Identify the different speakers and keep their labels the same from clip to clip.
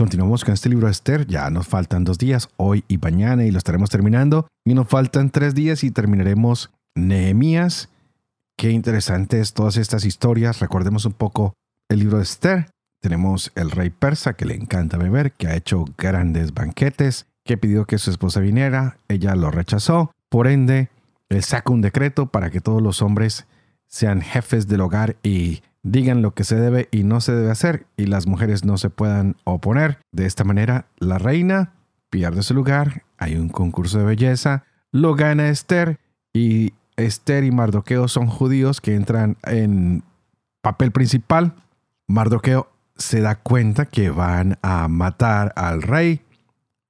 Speaker 1: Continuamos con este libro de Esther. Ya nos faltan dos días, hoy y mañana, y lo estaremos terminando. Y nos faltan tres días y terminaremos Nehemías. Qué interesantes todas estas historias. Recordemos un poco el libro de Esther. Tenemos el rey persa que le encanta beber, que ha hecho grandes banquetes, que pidió que su esposa viniera. Ella lo rechazó. Por ende, él saca un decreto para que todos los hombres sean jefes del hogar y digan lo que se debe y no se debe hacer y las mujeres no se puedan oponer. De esta manera, la reina pierde su lugar, hay un concurso de belleza, lo gana Esther y Esther y Mardoqueo son judíos que entran en papel principal. Mardoqueo se da cuenta que van a matar al rey,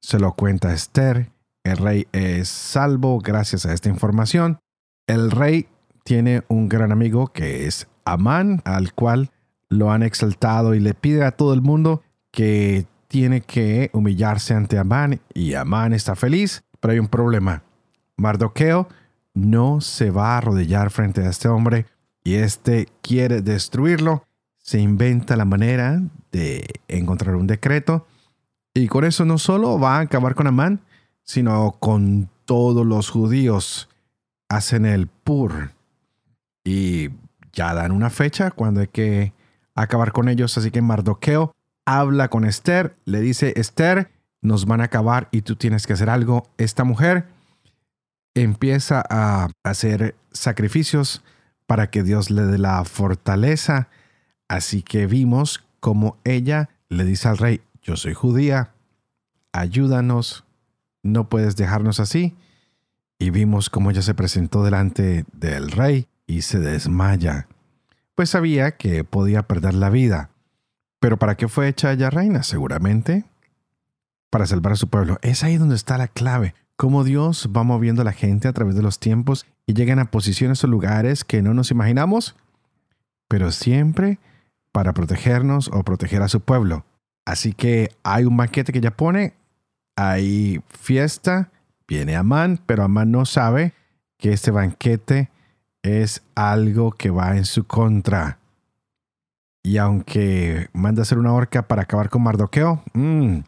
Speaker 1: se lo cuenta Esther, el rey es salvo gracias a esta información. El rey tiene un gran amigo que es Amán, al cual lo han exaltado y le pide a todo el mundo que tiene que humillarse ante Amán y Amán está feliz, pero hay un problema. Mardoqueo no se va a arrodillar frente a este hombre y este quiere destruirlo. Se inventa la manera de encontrar un decreto y con eso no solo va a acabar con Amán, sino con todos los judíos. Hacen el pur y ya dan una fecha cuando hay que acabar con ellos. Así que Mardoqueo habla con Esther, le dice, Esther, nos van a acabar y tú tienes que hacer algo. Esta mujer empieza a hacer sacrificios para que Dios le dé la fortaleza. Así que vimos como ella le dice al rey, yo soy judía, ayúdanos, no puedes dejarnos así. Y vimos cómo ella se presentó delante del rey y se desmaya, pues sabía que podía perder la vida. Pero ¿para qué fue hecha ella reina? Seguramente para salvar a su pueblo. Es ahí donde está la clave, cómo Dios va moviendo a la gente a través de los tiempos y llegan a posiciones o lugares que no nos imaginamos, pero siempre para protegernos o proteger a su pueblo. Así que hay un banquete que ella pone, hay fiesta, viene Amán, pero Amán no sabe que este banquete es algo que va en su contra. Y aunque manda a hacer una horca para acabar con Mardoqueo, mm,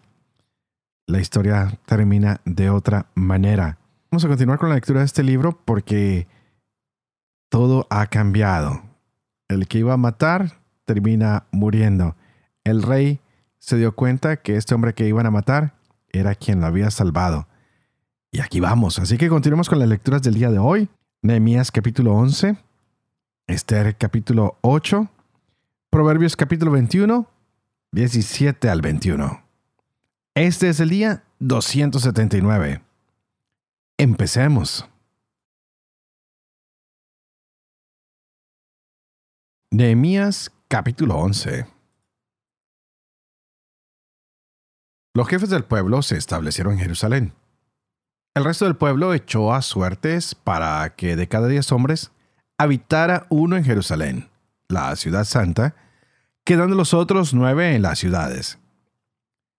Speaker 1: la historia termina de otra manera. Vamos a continuar con la lectura de este libro porque todo ha cambiado. El que iba a matar termina muriendo. El rey se dio cuenta que este hombre que iban a matar era quien lo había salvado. Y aquí vamos. Así que continuemos con las lecturas del día de hoy. Nehemías capítulo 11, Esther capítulo 8, Proverbios capítulo 21, 17 al 21. Este es el día 279. Empecemos. Nehemías capítulo 11. Los jefes del pueblo se establecieron en Jerusalén el resto del pueblo echó a suertes para que de cada diez hombres habitara uno en Jerusalén, la ciudad santa, quedando los otros nueve en las ciudades.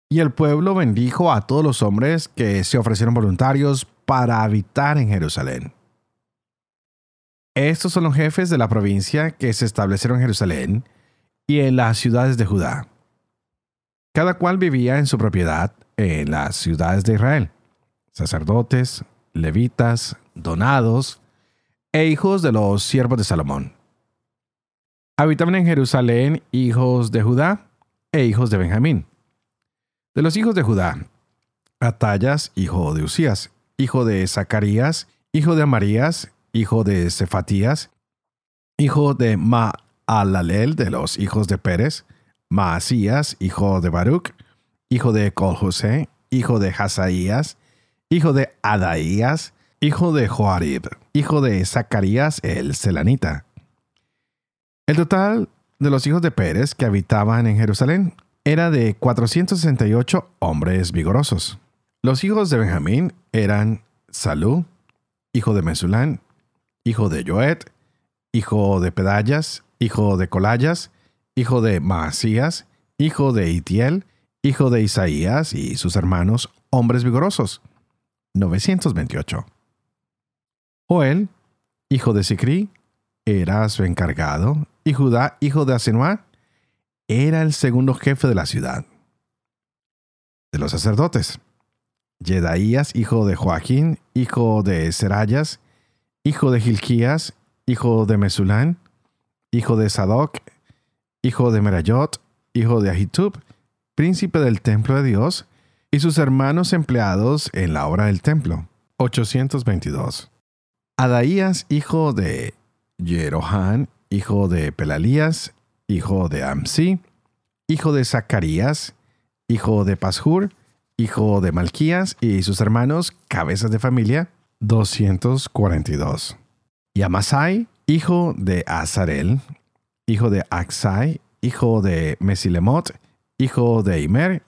Speaker 1: Y el pueblo bendijo a todos los hombres que se ofrecieron voluntarios para habitar en Jerusalén. Estos son los jefes de la provincia que se establecieron en Jerusalén y en las ciudades de Judá. Cada cual vivía en su propiedad en las ciudades de Israel sacerdotes, levitas, donados e hijos de los siervos de Salomón. Habitaban en Jerusalén hijos de Judá e hijos de Benjamín. De los hijos de Judá, Atallas, hijo de Usías, hijo de Zacarías, hijo de Amarías, hijo de Cefatías, hijo de Maalalel de los hijos de Pérez, Maasías, hijo de Baruch, hijo de Colhusé, hijo de Hazaías, hijo de Adaías, hijo de Joarib, hijo de Zacarías el Selanita. El total de los hijos de Pérez que habitaban en Jerusalén era de 468 hombres vigorosos, Los hijos de Benjamín eran Salú, hijo de Mesulán, hijo de Joet, hijo de Pedayas, hijo de Colayas, hijo de Maasías, hijo de Itiel, hijo de Isaías y sus hermanos, hombres vigorosos. 928. Joel, hijo de Sicri, era su encargado, y Judá, hijo de Asenuá, era el segundo jefe de la ciudad. De los sacerdotes, Yedaías, hijo de Joaquín, hijo de Serayas, hijo de Gilquías, hijo de Mesulán, hijo de Sadoc, hijo de Merayot, hijo de Ahitub, príncipe del templo de Dios, y sus hermanos empleados en la obra del templo. 822. Adaías, hijo de Jerohán, hijo de Pelalías, hijo de Amsi, hijo de Zacarías, hijo de Pashur, hijo de Malquías y sus hermanos, cabezas de familia, 242. Y Amasai, hijo de Azarel, hijo de Aksai, hijo de Mesilemot, hijo de Imer,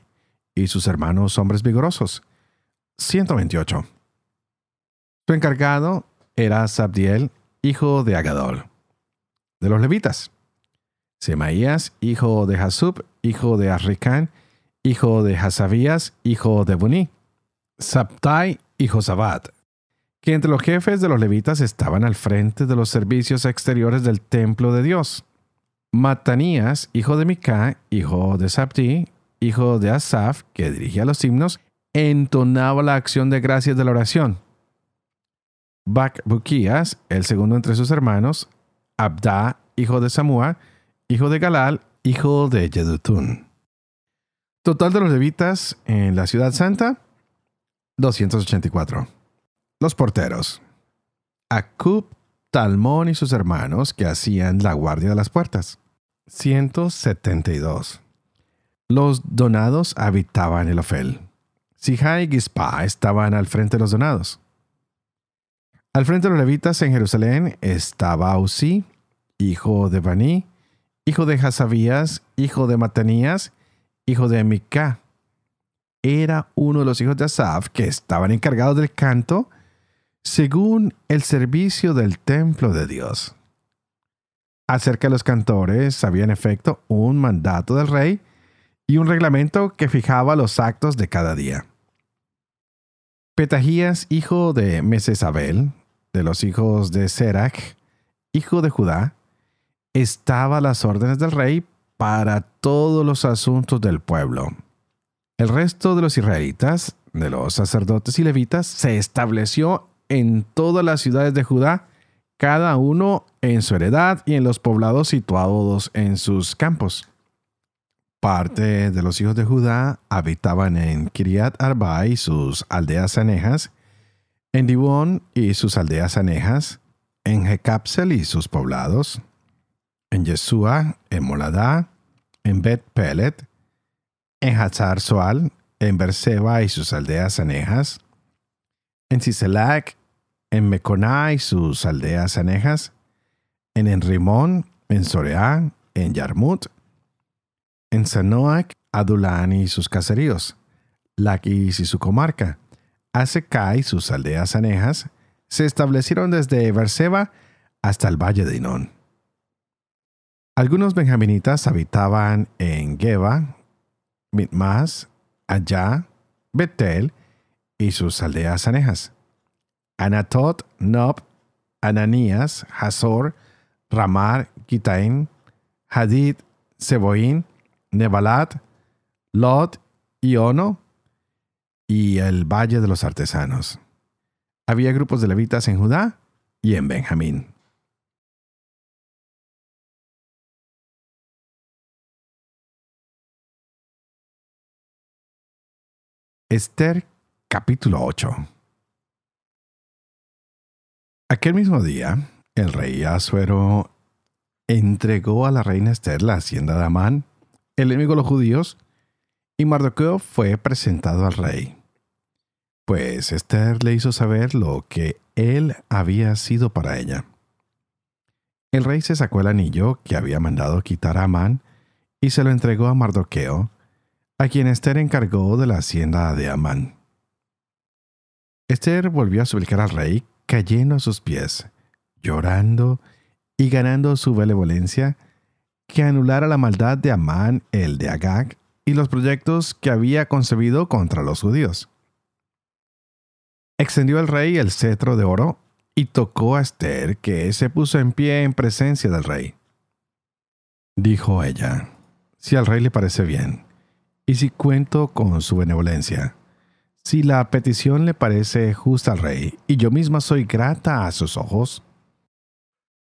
Speaker 1: y sus hermanos hombres vigorosos, 128. Su encargado era Sabdiel, hijo de Agadol. De los levitas, Semaías, hijo de Hasub, hijo de Arricán, hijo de Hasabías, hijo de Buní, Sabtai y Josabat, que entre los jefes de los levitas estaban al frente de los servicios exteriores del templo de Dios. Matanías, hijo de Mica, hijo de Sabdi, hijo de Asaf, que dirigía los himnos, entonaba la acción de gracias de la oración. Bacbuquías, el segundo entre sus hermanos, Abda, hijo de Samúa, hijo de Galal, hijo de Yedutun. Total de los levitas en la ciudad santa, 284. Los porteros. Acub, Talmón y sus hermanos que hacían la guardia de las puertas. 172. Los donados habitaban el Ofel. Sijá y Gispa estaban al frente de los donados. Al frente de los levitas en Jerusalén estaba Uzi, hijo de Baní, hijo de Hasabías, hijo de Matanías, hijo de Mica. Era uno de los hijos de Asaf que estaban encargados del canto según el servicio del templo de Dios. Acerca de los cantores había en efecto un mandato del rey y un reglamento que fijaba los actos de cada día. Petajías, hijo de Mesesabel, de los hijos de Serach, hijo de Judá, estaba a las órdenes del rey para todos los asuntos del pueblo. El resto de los israelitas, de los sacerdotes y levitas, se estableció en todas las ciudades de Judá, cada uno en su heredad y en los poblados situados en sus campos. Parte de los hijos de Judá habitaban en Kiriat Arba y sus aldeas anejas, en Dibón y sus aldeas anejas, en Jecapsel y sus poblados, en Yeshua, en Moladá, en Bet Pelet, en Hazar Soal, en Berseba y sus aldeas anejas, en Siselac, en Meconá y sus aldeas anejas, en Enrimón, en Soreá, en Yarmut, en Sanoac, Adulán y sus caseríos, Laquis y su comarca, Aseca y sus aldeas anejas, se establecieron desde Berseba hasta el valle de Inón. Algunos benjaminitas habitaban en Geba, Mitmas, Allá, Betel y sus aldeas anejas. Anatot, Nob, Ananías, Hazor, Ramar, Gitaim, Hadid, Seboín, Nebalat, Lot y Ono, y el Valle de los Artesanos. Había grupos de levitas en Judá y en Benjamín. Esther capítulo 8 Aquel mismo día, el rey Asuero entregó a la reina Esther la hacienda de Amán, el enemigo de los judíos, y Mardoqueo fue presentado al rey. Pues Esther le hizo saber lo que él había sido para ella. El rey se sacó el anillo que había mandado quitar a Amán y se lo entregó a Mardoqueo, a quien Esther encargó de la hacienda de Amán. Esther volvió a suplicar al rey, cayendo a sus pies, llorando y ganando su benevolencia, que anulara la maldad de Amán el de Agag y los proyectos que había concebido contra los judíos. Extendió el rey el cetro de oro y tocó a Esther, que se puso en pie en presencia del rey. Dijo ella, si al rey le parece bien, y si cuento con su benevolencia, si la petición le parece justa al rey, y yo misma soy grata a sus ojos,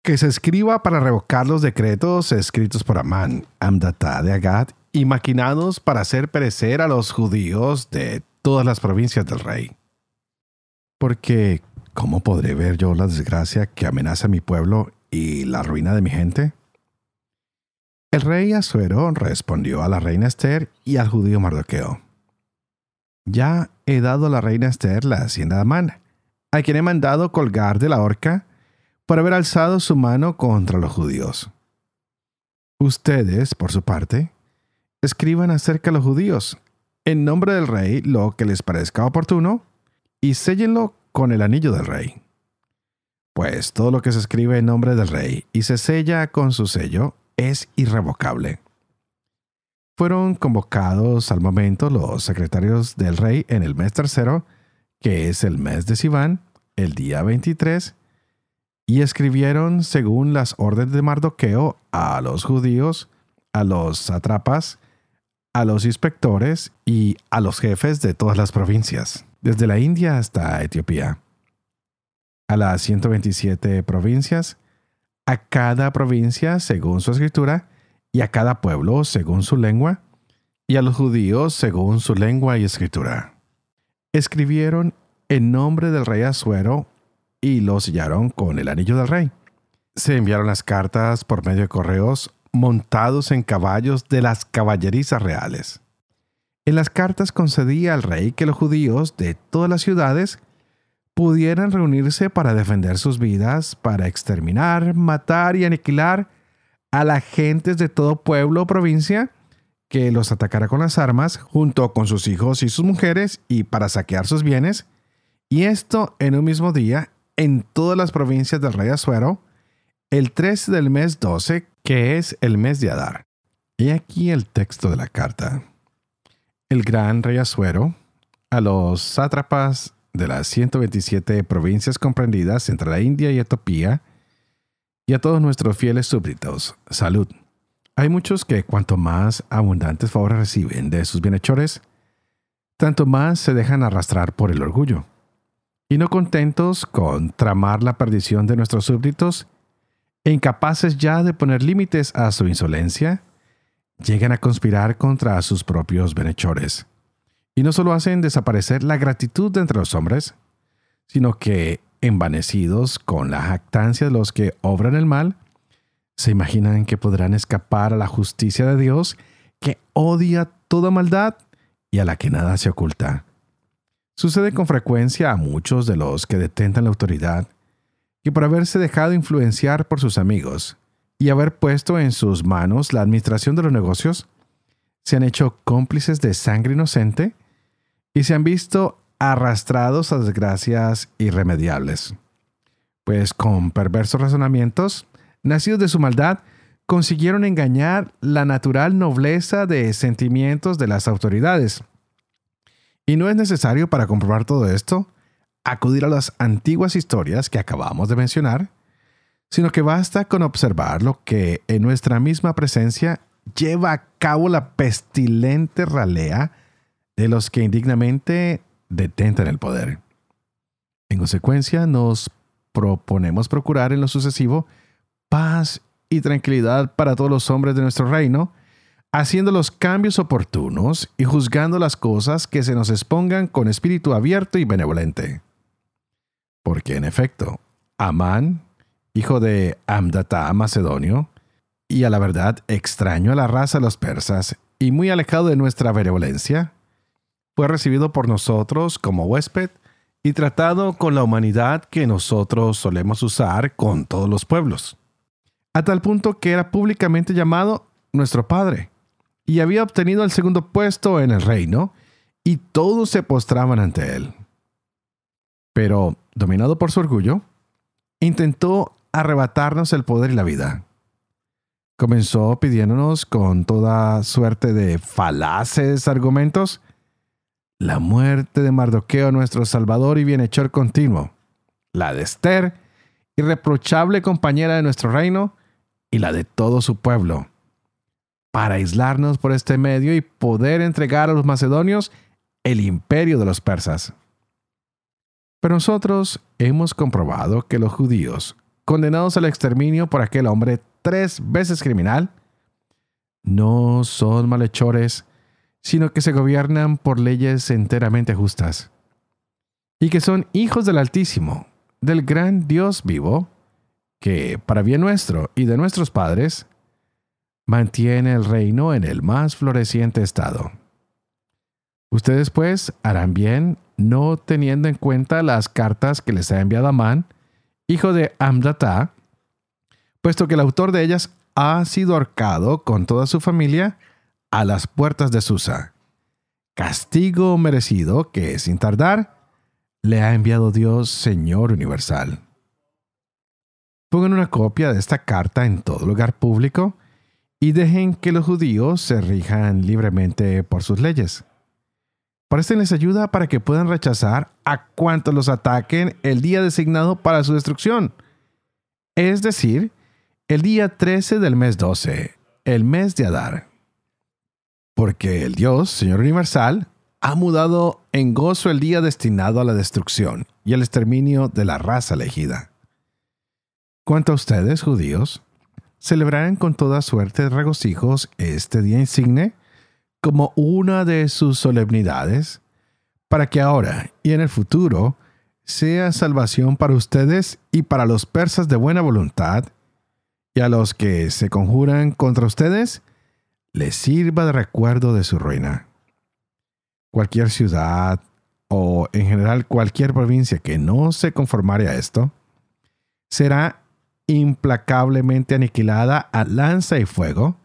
Speaker 1: que se escriba para revocar los decretos escritos por Amán, Amdatá de Agad, y maquinados para hacer perecer a los judíos de todas las provincias del rey. Porque, ¿cómo podré ver yo la desgracia que amenaza a mi pueblo y la ruina de mi gente? El rey Asuero respondió a la reina Esther y al judío Mardoqueo. Ya he dado a la reina Esther la hacienda de Amán, a quien he mandado colgar de la horca por haber alzado su mano contra los judíos. Ustedes, por su parte, escriban acerca de los judíos, en nombre del rey, lo que les parezca oportuno, y séllenlo con el anillo del rey. Pues todo lo que se escribe en nombre del rey y se sella con su sello es irrevocable. Fueron convocados al momento los secretarios del rey en el mes tercero, que es el mes de Sivan, el día 23, y escribieron según las órdenes de Mardoqueo a los judíos, a los atrapas, a los inspectores y a los jefes de todas las provincias, desde la India hasta Etiopía. A las 127 provincias, a cada provincia según su escritura, y a cada pueblo según su lengua, y a los judíos según su lengua y escritura. Escribieron en nombre del rey Asuero y lo sellaron con el anillo del rey. Se enviaron las cartas por medio de correos montados en caballos de las caballerizas reales. En las cartas concedía al rey que los judíos de todas las ciudades pudieran reunirse para defender sus vidas, para exterminar, matar y aniquilar a las gentes de todo pueblo o provincia que los atacara con las armas, junto con sus hijos y sus mujeres, y para saquear sus bienes, y esto en un mismo día en todas las provincias del rey Asuero, el 13 del mes 12, que es el mes de Adar. Y aquí el texto de la carta. El gran rey Asuero, a los sátrapas de las 127 provincias comprendidas entre la India y Etiopía, y a todos nuestros fieles súbditos, salud. Hay muchos que cuanto más abundantes favores reciben de sus bienhechores, tanto más se dejan arrastrar por el orgullo y no contentos con tramar la perdición de nuestros súbditos, e incapaces ya de poner límites a su insolencia, llegan a conspirar contra sus propios benhechores. Y no solo hacen desaparecer la gratitud entre los hombres, sino que, envanecidos con la jactancia de los que obran el mal, se imaginan que podrán escapar a la justicia de Dios, que odia toda maldad y a la que nada se oculta. Sucede con frecuencia a muchos de los que detentan la autoridad y por haberse dejado influenciar por sus amigos y haber puesto en sus manos la administración de los negocios, se han hecho cómplices de sangre inocente y se han visto arrastrados a desgracias irremediables. Pues con perversos razonamientos, nacidos de su maldad, consiguieron engañar la natural nobleza de sentimientos de las autoridades y no es necesario para comprobar todo esto acudir a las antiguas historias que acabamos de mencionar, sino que basta con observar lo que en nuestra misma presencia lleva a cabo la pestilente ralea de los que indignamente detentan el poder. En consecuencia, nos proponemos procurar en lo sucesivo paz y tranquilidad para todos los hombres de nuestro reino, haciendo los cambios oportunos y juzgando las cosas que se nos expongan con espíritu abierto y benevolente. Porque en efecto, Amán, hijo de Amdata macedonio, y a la verdad extraño a la raza de los persas y muy alejado de nuestra benevolencia, fue recibido por nosotros como huésped y tratado con la humanidad que nosotros solemos usar con todos los pueblos, a tal punto que era públicamente llamado nuestro Padre y había obtenido el segundo puesto en el reino, y todos se postraban ante él. pero dominado por su orgullo, intentó arrebatarnos el poder y la vida. Comenzó pidiéndonos con toda suerte de falaces argumentos la muerte de Mardoqueo, nuestro Salvador y bienhechor continuo, la de Esther, irreprochable compañera de nuestro reino, y la de todo su pueblo, para aislarnos por este medio y poder entregar a los macedonios el imperio de los persas. Pero nosotros hemos comprobado que los judíos, condenados al exterminio por aquel hombre tres veces criminal, no son malhechores, sino que se gobiernan por leyes enteramente justas, y que son hijos del Altísimo, del gran Dios vivo, que, para bien nuestro y de nuestros padres, mantiene el reino en el más floreciente estado. Ustedes pues harán bien no teniendo en cuenta las cartas que les ha enviado Amán, hijo de Amdatá, puesto que el autor de ellas ha sido ahorcado con toda su familia a las puertas de Susa. Castigo merecido que, sin tardar, le ha enviado Dios Señor Universal. Pongan una copia de esta carta en todo lugar público y dejen que los judíos se rijan libremente por sus leyes. les ayuda para que puedan rechazar a cuantos los ataquen el día designado para su destrucción, es decir, el día 13 del mes 12, el mes de Adar. Porque el Dios, Señor Universal, ha mudado en gozo el día destinado a la destrucción y el exterminio de la raza elegida. Cuanto a ustedes, judíos, celebrarán con toda suerte de regocijos este día insigne como una de sus solemnidades, para que ahora y en el futuro sea salvación para ustedes y para los persas de buena voluntad, y a los que se conjuran contra ustedes, les sirva de recuerdo de su ruina. Cualquier ciudad, o en general cualquier provincia que no se conformare a esto, será implacablemente aniquilada a lanza y fuego,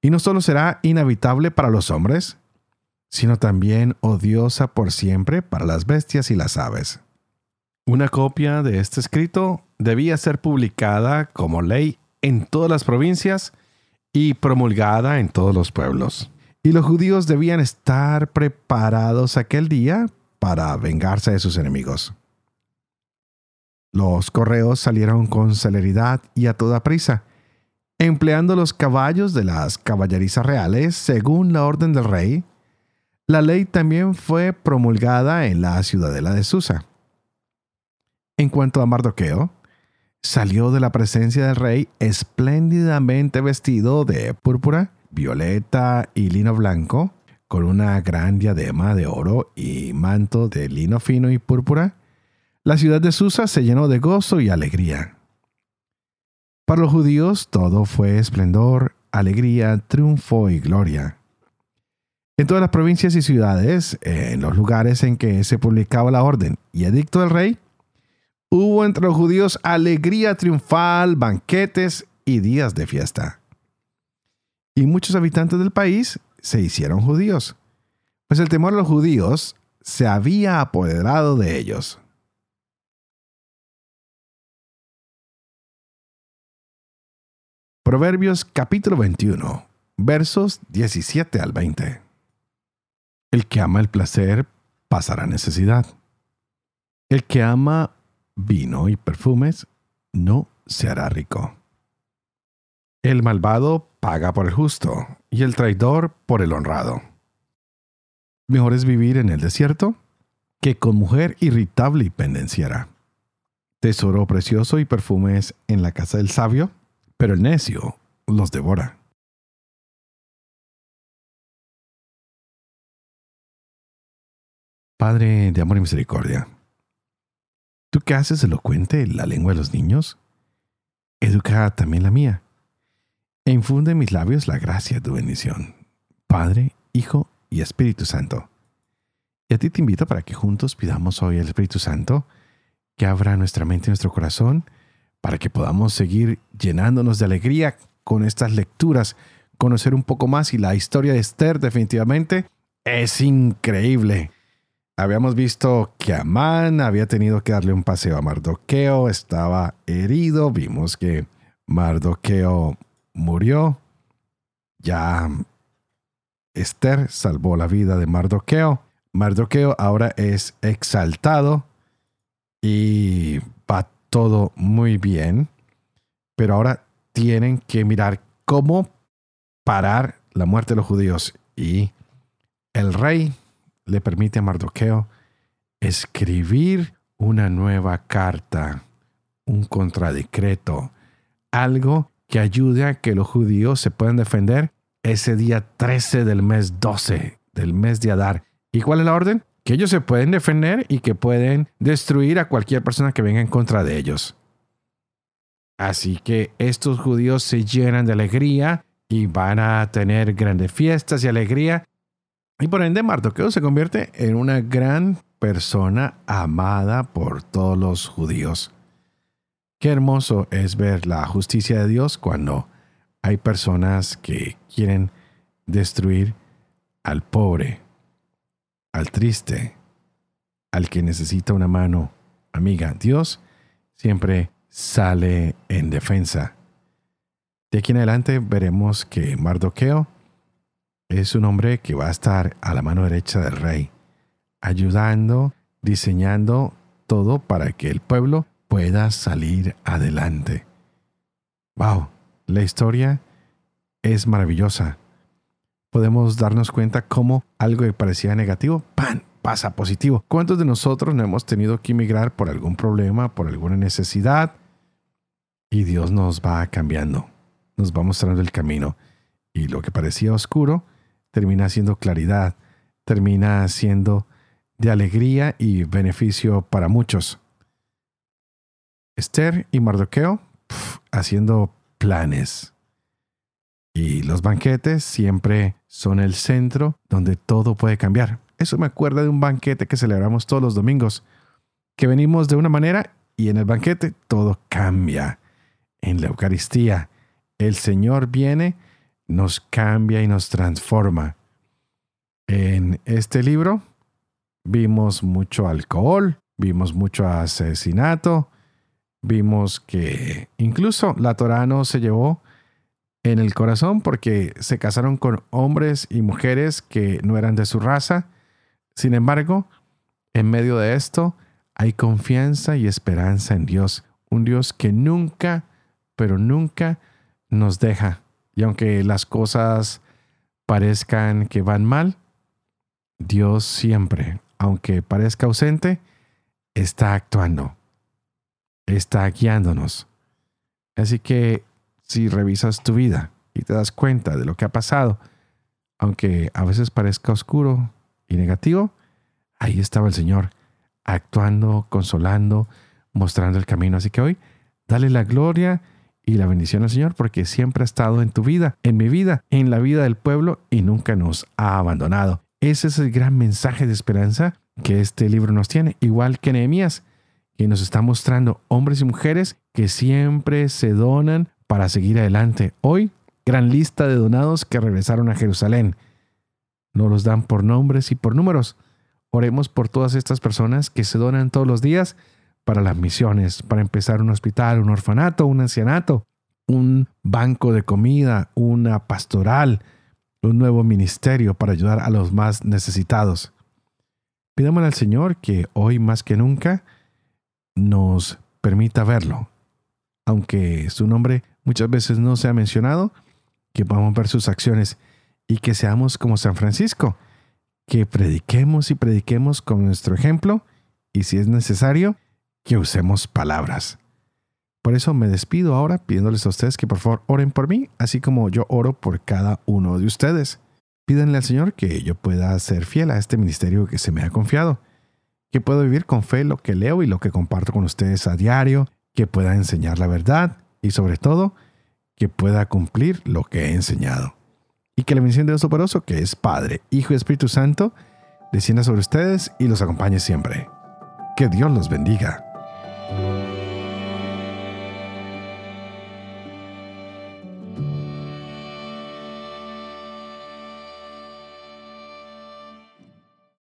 Speaker 1: y no solo será inhabitable para los hombres, sino también odiosa por siempre para las bestias y las aves. Una copia de este escrito debía ser publicada como ley en todas las provincias y promulgada en todos los pueblos. Y los judíos debían estar preparados aquel día para vengarse de sus enemigos. Los correos salieron con celeridad y a toda prisa, empleando los caballos de las caballerizas reales según la orden del rey. La ley también fue promulgada en la ciudadela de Susa. En cuanto a Mardoqueo, salió de la presencia del rey espléndidamente vestido de púrpura, violeta y lino blanco, con una gran diadema de oro y manto de lino fino y púrpura, la ciudad de Susa se llenó de gozo y alegría. Para los judíos todo fue esplendor, alegría, triunfo y gloria. En todas las provincias y ciudades, en los lugares en que se publicaba la orden y edicto del rey, hubo entre los judíos alegría triunfal, banquetes y días de fiesta. Y muchos habitantes del país se hicieron judíos, pues el temor a los judíos se había apoderado de ellos. Proverbios capítulo 21, versos 17 al 20. El que ama el placer pasará necesidad. El que ama vino y perfumes no se hará rico. El malvado paga por el justo y el traidor por el honrado. Mejor es vivir en el desierto que con mujer irritable y pendenciera. Tesoro precioso y perfumes en la casa del sabio pero el necio los devora. Padre de amor y misericordia, ¿tú qué haces elocuente la lengua de los niños? Educa también la mía, e infunde en mis labios la gracia de tu bendición, Padre, Hijo y Espíritu Santo. Y a ti te invito para que juntos pidamos hoy al Espíritu Santo que abra nuestra mente y nuestro corazón para que podamos seguir llenándonos de alegría con estas lecturas, conocer un poco más y la historia de Esther definitivamente es increíble. Habíamos visto que Amán había tenido que darle un paseo a Mardoqueo, estaba herido, vimos que Mardoqueo murió, ya Esther salvó la vida de Mardoqueo, Mardoqueo ahora es exaltado y todo muy bien, pero ahora tienen que mirar cómo parar la muerte de los judíos y el rey le permite a Mardoqueo escribir una nueva carta, un contradecreto, algo que ayude a que los judíos se puedan defender ese día 13 del mes 12, del mes de Adar. ¿Y cuál es la orden? Que ellos se pueden defender y que pueden destruir a cualquier persona que venga en contra de ellos. Así que estos judíos se llenan de alegría y van a tener grandes fiestas y alegría y por ende, Mardoqueo se convierte en una gran persona amada por todos los judíos. Qué hermoso es ver la justicia de Dios cuando hay personas que quieren destruir al pobre, al triste, al que necesita una mano amiga. Dios siempre sale en defensa. De aquí en adelante veremos que Mardoqueo es un hombre que va a estar a la mano derecha del rey, ayudando, diseñando todo para que el pueblo pueda salir adelante. ¡Wow! La historia es maravillosa. Podemos darnos cuenta cómo algo que parecía negativo, ¡pam! pasa positivo. ¿Cuántos de nosotros no hemos tenido que emigrar por algún problema, por alguna necesidad? Y Dios nos va cambiando, nos va mostrando el camino. Y lo que parecía oscuro termina siendo claridad, termina siendo de alegría y beneficio para muchos. Esther y Mardoqueo haciendo planes. Y los banquetes siempre son el centro donde todo puede cambiar. Eso me acuerda de un banquete que celebramos todos los domingos, que venimos de una manera y en el banquete todo cambia. En la Eucaristía, el Señor viene nos cambia y nos transforma. En este libro vimos mucho alcohol, vimos mucho asesinato, vimos que incluso la Torah no se llevó en el corazón porque se casaron con hombres y mujeres que no eran de su raza. Sin embargo, en medio de esto hay confianza y esperanza en Dios, un Dios que nunca, pero nunca nos deja. Y aunque las cosas parezcan que van mal, Dios siempre, aunque parezca ausente, está actuando, está guiándonos. Así que si revisas tu vida y te das cuenta de lo que ha pasado, aunque a veces parezca oscuro y negativo, ahí estaba el Señor actuando, consolando, mostrando el camino. Así que hoy, dale la gloria y la bendición al Señor porque siempre ha estado en tu vida, en mi vida, en la vida del pueblo y nunca nos ha abandonado. Ese es el gran mensaje de esperanza que este libro nos tiene, igual que Nehemías, que nos está mostrando hombres y mujeres que siempre se donan para seguir adelante. Hoy, gran lista de donados que regresaron a Jerusalén. No los dan por nombres y por números. Oremos por todas estas personas que se donan todos los días para las misiones, para empezar un hospital, un orfanato, un ancianato, un banco de comida, una pastoral, un nuevo ministerio para ayudar a los más necesitados. Pidámosle al Señor que hoy más que nunca nos permita verlo, aunque su nombre muchas veces no se ha mencionado, que podamos ver sus acciones y que seamos como San Francisco, que prediquemos y prediquemos con nuestro ejemplo y si es necesario, que usemos palabras. Por eso me despido ahora pidiéndoles a ustedes que por favor oren por mí, así como yo oro por cada uno de ustedes. Pídanle al Señor que yo pueda ser fiel a este ministerio que se me ha confiado, que pueda vivir con fe lo que leo y lo que comparto con ustedes a diario, que pueda enseñar la verdad y sobre todo que pueda cumplir lo que he enseñado. Y que la bendición de Dios Toporoso, que es Padre, Hijo y Espíritu Santo, descienda sobre ustedes y los acompañe siempre. Que Dios los bendiga.